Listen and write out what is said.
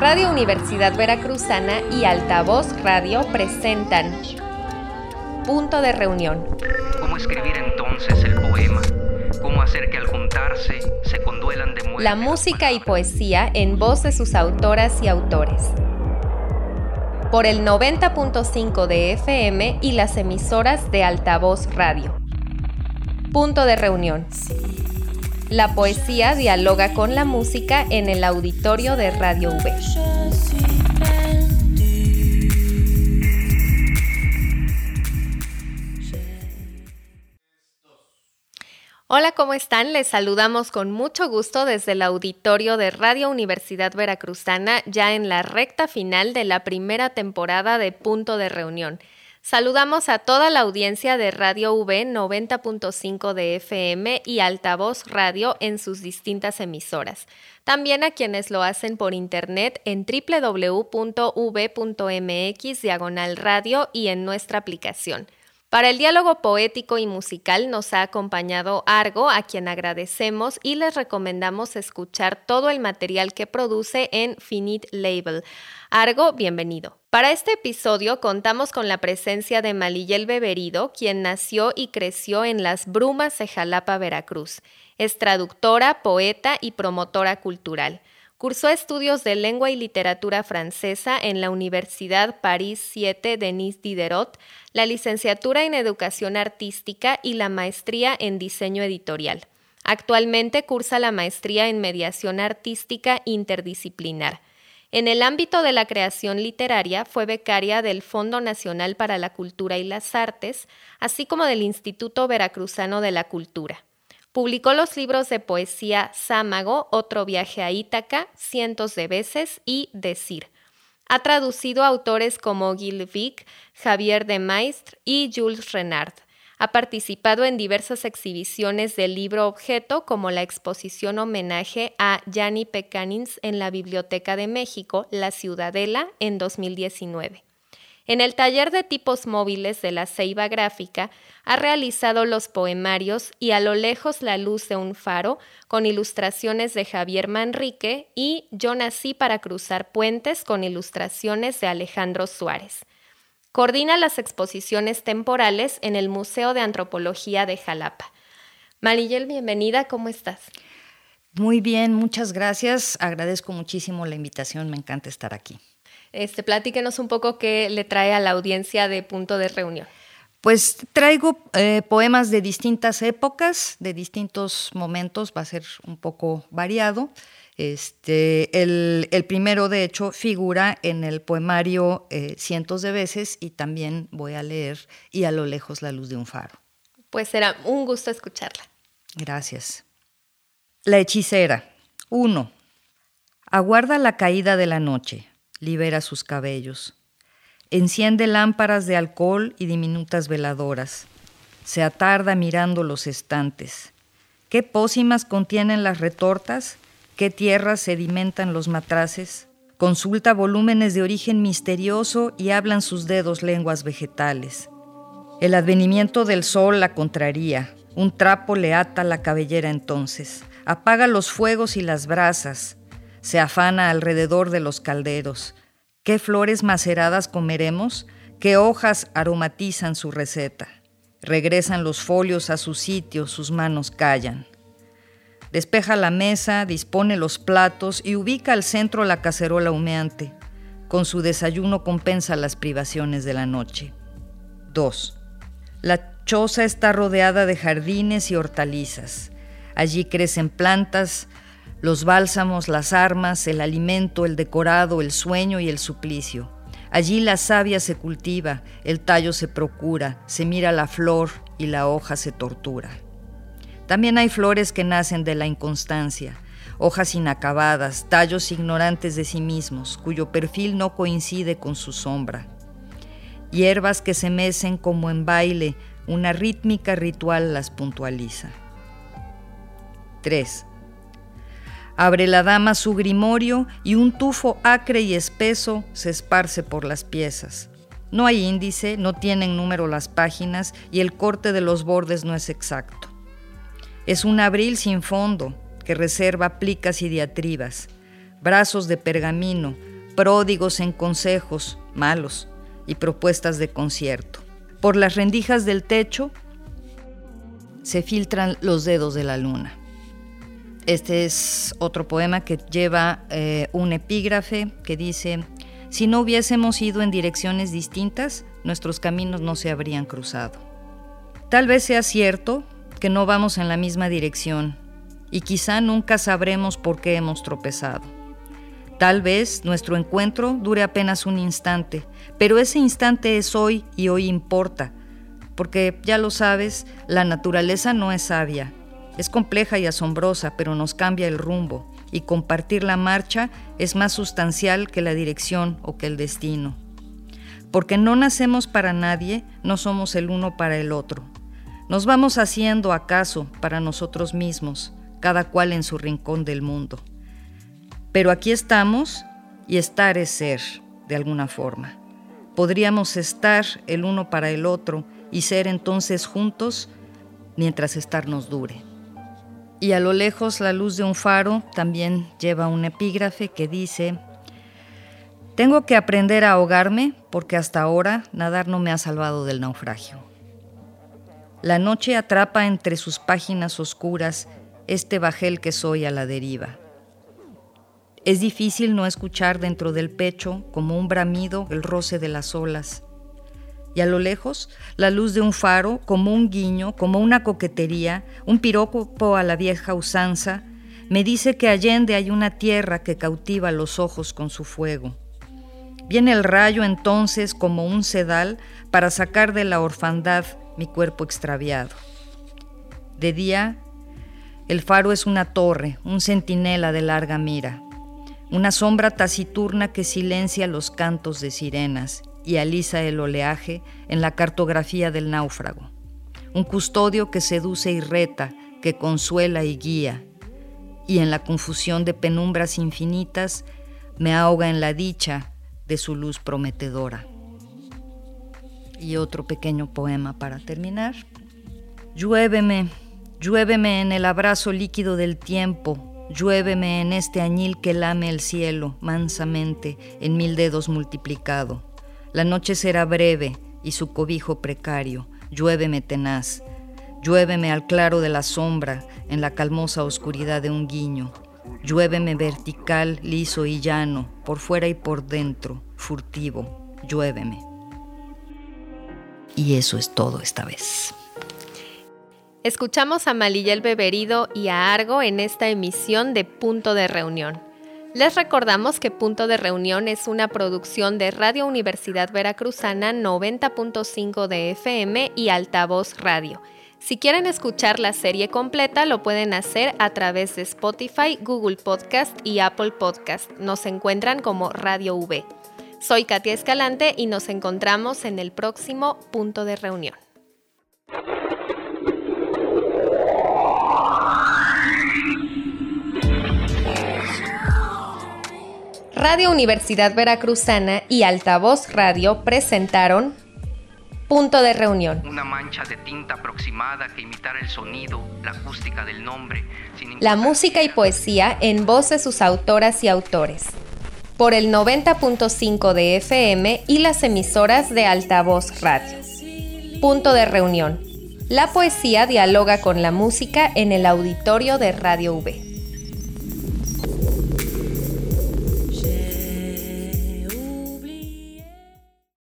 Radio Universidad Veracruzana y Altavoz Radio presentan Punto de Reunión. ¿Cómo escribir entonces el poema? ¿Cómo hacer que al juntarse se conduelan de muerte? La música y poesía en voz de sus autoras y autores. Por el 90.5 de FM y las emisoras de Altavoz Radio. Punto de Reunión. La poesía dialoga con la música en el auditorio de Radio V. Hola, ¿cómo están? Les saludamos con mucho gusto desde el auditorio de Radio Universidad Veracruzana, ya en la recta final de la primera temporada de Punto de Reunión. Saludamos a toda la audiencia de Radio V 90.5 de FM y Altavoz Radio en sus distintas emisoras. También a quienes lo hacen por internet en www.v.mx diagonal radio y en nuestra aplicación. Para el diálogo poético y musical nos ha acompañado Argo, a quien agradecemos y les recomendamos escuchar todo el material que produce en Finite Label. Argo, bienvenido. Para este episodio contamos con la presencia de Malillel Beberido, quien nació y creció en las Brumas de Jalapa, Veracruz. Es traductora, poeta y promotora cultural. Cursó estudios de lengua y literatura francesa en la Universidad París 7 Denis Diderot, la licenciatura en educación artística y la maestría en diseño editorial. Actualmente cursa la maestría en mediación artística interdisciplinar. En el ámbito de la creación literaria fue becaria del Fondo Nacional para la Cultura y las Artes, así como del Instituto Veracruzano de la Cultura. Publicó los libros de poesía Sámago, Otro viaje a Ítaca, Cientos de veces y Decir. Ha traducido a autores como Gil Vic, Javier de Maistre y Jules Renard. Ha participado en diversas exhibiciones del libro objeto, como la exposición homenaje a Gianni Pecanins en la Biblioteca de México, La Ciudadela, en 2019. En el taller de tipos móviles de la Ceiba Gráfica ha realizado los poemarios y a lo lejos la luz de un faro con ilustraciones de Javier Manrique y Yo nací para cruzar puentes con ilustraciones de Alejandro Suárez. Coordina las exposiciones temporales en el Museo de Antropología de Jalapa. Marillel, bienvenida, ¿cómo estás? Muy bien, muchas gracias. Agradezco muchísimo la invitación, me encanta estar aquí. Este, platíquenos un poco qué le trae a la audiencia de punto de reunión. Pues traigo eh, poemas de distintas épocas, de distintos momentos, va a ser un poco variado. Este, el, primero, de hecho, figura en el poemario eh, cientos de veces y también voy a leer Y a lo lejos la luz de un faro. Pues será un gusto escucharla. Gracias. La hechicera. 1. Aguarda la caída de la noche libera sus cabellos. Enciende lámparas de alcohol y diminutas veladoras. Se atarda mirando los estantes. ¿Qué pócimas contienen las retortas? ¿Qué tierras sedimentan los matraces? Consulta volúmenes de origen misterioso y hablan sus dedos lenguas vegetales. El advenimiento del sol la contraría. Un trapo le ata la cabellera entonces. Apaga los fuegos y las brasas se afana alrededor de los calderos. ¿Qué flores maceradas comeremos? ¿Qué hojas aromatizan su receta? Regresan los folios a su sitio, sus manos callan. Despeja la mesa, dispone los platos y ubica al centro la cacerola humeante. Con su desayuno compensa las privaciones de la noche. 2. La choza está rodeada de jardines y hortalizas. Allí crecen plantas, los bálsamos, las armas, el alimento, el decorado, el sueño y el suplicio. Allí la savia se cultiva, el tallo se procura, se mira la flor y la hoja se tortura. También hay flores que nacen de la inconstancia, hojas inacabadas, tallos ignorantes de sí mismos, cuyo perfil no coincide con su sombra. Hierbas que se mecen como en baile, una rítmica ritual las puntualiza. 3. Abre la dama su grimorio y un tufo acre y espeso se esparce por las piezas. No hay índice, no tienen número las páginas y el corte de los bordes no es exacto. Es un abril sin fondo que reserva plicas y diatribas, brazos de pergamino, pródigos en consejos malos y propuestas de concierto. Por las rendijas del techo se filtran los dedos de la luna. Este es otro poema que lleva eh, un epígrafe que dice, si no hubiésemos ido en direcciones distintas, nuestros caminos no se habrían cruzado. Tal vez sea cierto que no vamos en la misma dirección y quizá nunca sabremos por qué hemos tropezado. Tal vez nuestro encuentro dure apenas un instante, pero ese instante es hoy y hoy importa, porque ya lo sabes, la naturaleza no es sabia, es compleja y asombrosa, pero nos cambia el rumbo, y compartir la marcha es más sustancial que la dirección o que el destino. Porque no nacemos para nadie, no somos el uno para el otro. Nos vamos haciendo acaso para nosotros mismos, cada cual en su rincón del mundo. Pero aquí estamos y estar es ser, de alguna forma. Podríamos estar el uno para el otro y ser entonces juntos mientras estar nos dure. Y a lo lejos la luz de un faro también lleva un epígrafe que dice, tengo que aprender a ahogarme porque hasta ahora nadar no me ha salvado del naufragio. La noche atrapa entre sus páginas oscuras este bajel que soy a la deriva. Es difícil no escuchar dentro del pecho, como un bramido, el roce de las olas y a lo lejos la luz de un faro, como un guiño, como una coquetería, un piropo a la vieja usanza, me dice que allende hay una tierra que cautiva los ojos con su fuego. Viene el rayo entonces como un sedal para sacar de la orfandad mi cuerpo extraviado. De día, el faro es una torre, un centinela de larga mira, una sombra taciturna que silencia los cantos de sirenas y alisa el oleaje en la cartografía del náufrago. Un custodio que seduce y reta, que consuela y guía, y en la confusión de penumbras infinitas me ahoga en la dicha de su luz prometedora. Y otro pequeño poema para terminar. Lluéveme, lluéveme en el abrazo líquido del tiempo, lluéveme en este añil que lame el cielo mansamente en mil dedos multiplicado la noche será breve y su cobijo precario. Lluéveme tenaz, lluéveme al claro de la sombra, en la calmosa oscuridad de un guiño. Lluéveme vertical, liso y llano, por fuera y por dentro, furtivo. Lluéveme. Y eso es todo esta vez. Escuchamos a Malillel Beberido y a Argo en esta emisión de Punto de Reunión. Les recordamos que Punto de Reunión es una producción de Radio Universidad Veracruzana 90.5 de FM y Altavoz Radio. Si quieren escuchar la serie completa, lo pueden hacer a través de Spotify, Google Podcast y Apple Podcast. Nos encuentran como Radio V. Soy Katia Escalante y nos encontramos en el próximo Punto de Reunión. Radio Universidad Veracruzana y Altavoz Radio presentaron Punto de Reunión. Una mancha de tinta aproximada que imitara el sonido, la acústica del nombre. la música y poesía en voz de sus autoras y autores. Por el 90.5 de FM y las emisoras de Altavoz Radio. Punto de Reunión. La poesía dialoga con la música en el auditorio de Radio V.